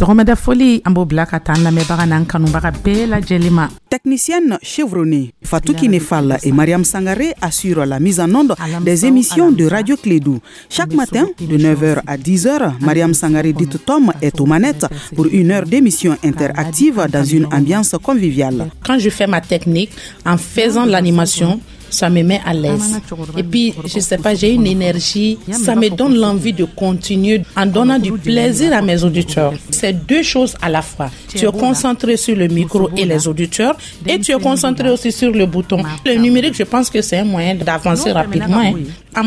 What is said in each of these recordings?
sɔgɔmada foli an b'o bila ka taa an lamɛnbaga n'an kanubaga bɛɛ lajɛlen ma Technicienne chevronnée, Fatou Kinefal et Mariam Sangaré assurent la mise en onde des émissions de Radio Clédou. Chaque matin, de 9h à 10h, Mariam Sangaré dite Tom est aux manettes pour une heure d'émission interactive dans une ambiance conviviale. Quand je fais ma technique, en faisant l'animation, ça me met à l'aise. Et puis, je sais pas, j'ai une énergie, ça me donne l'envie de continuer en donnant du plaisir à mes auditeurs. C'est deux choses à la fois. Tu es concentré sur le micro et les auditeurs et tu es concentré aussi sur le bouton. Le numérique, je pense que c'est un moyen d'avancer rapidement. hein.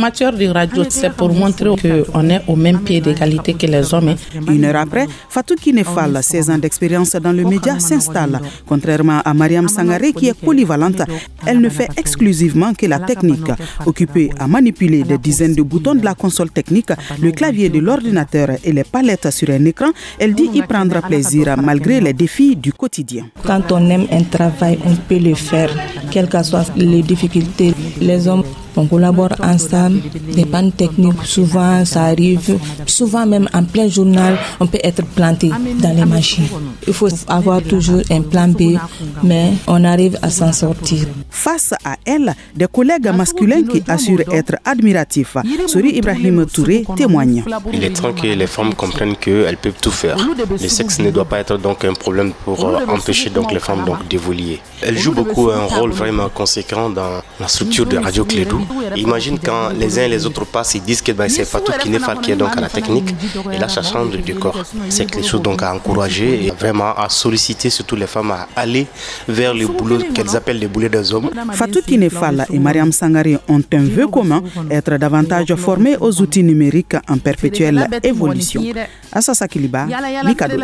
Matière de radio, c'est pour montrer qu'on est au même pied d'égalité que les hommes. Une heure après, Fatou Kinefal, 16 ans d'expérience dans le média, s'installe. Contrairement à Mariam Sangaré qui est polyvalente, elle ne fait exclusivement que la technique. Occupée à manipuler des dizaines de boutons de la console technique, le clavier de l'ordinateur et les palettes sur un écran, elle dit y prendre plaisir malgré les défis du quotidien. Quand on aime un travail, on peut le faire, quelles que soient les difficultés. Les hommes, on collabore ensemble. Des pannes techniques, souvent ça arrive. Souvent même en plein journal, on peut être planté dans les machines. Il faut avoir toujours un plan B, mais on arrive à s'en sortir. Face à elle, des collègues masculins qui assurent être admiratifs. Sori Ibrahim Touré témoigne. Il est temps que les femmes comprennent qu'elles peuvent tout faire. Le sexe ne doit pas être donc un problème pour euh, empêcher donc les femmes donc d'évoluer. Elles jouent beaucoup un rôle vraiment conséquent dans la structure de Radio Clédou. Imagine quand les uns et les autres passent, ils disent que ben, c'est Fatou Kinefal qui est donc à la technique. Et là, ça change de décor. C'est quelque chose donc à encourager et vraiment à solliciter surtout les femmes à aller vers le boulot qu'elles appellent les boulets des hommes. Fatou Kinefal et Mariam Sangaré ont un vœu commun, être davantage formés aux outils numériques en perpétuelle évolution. Assasa Kiliba, Mikado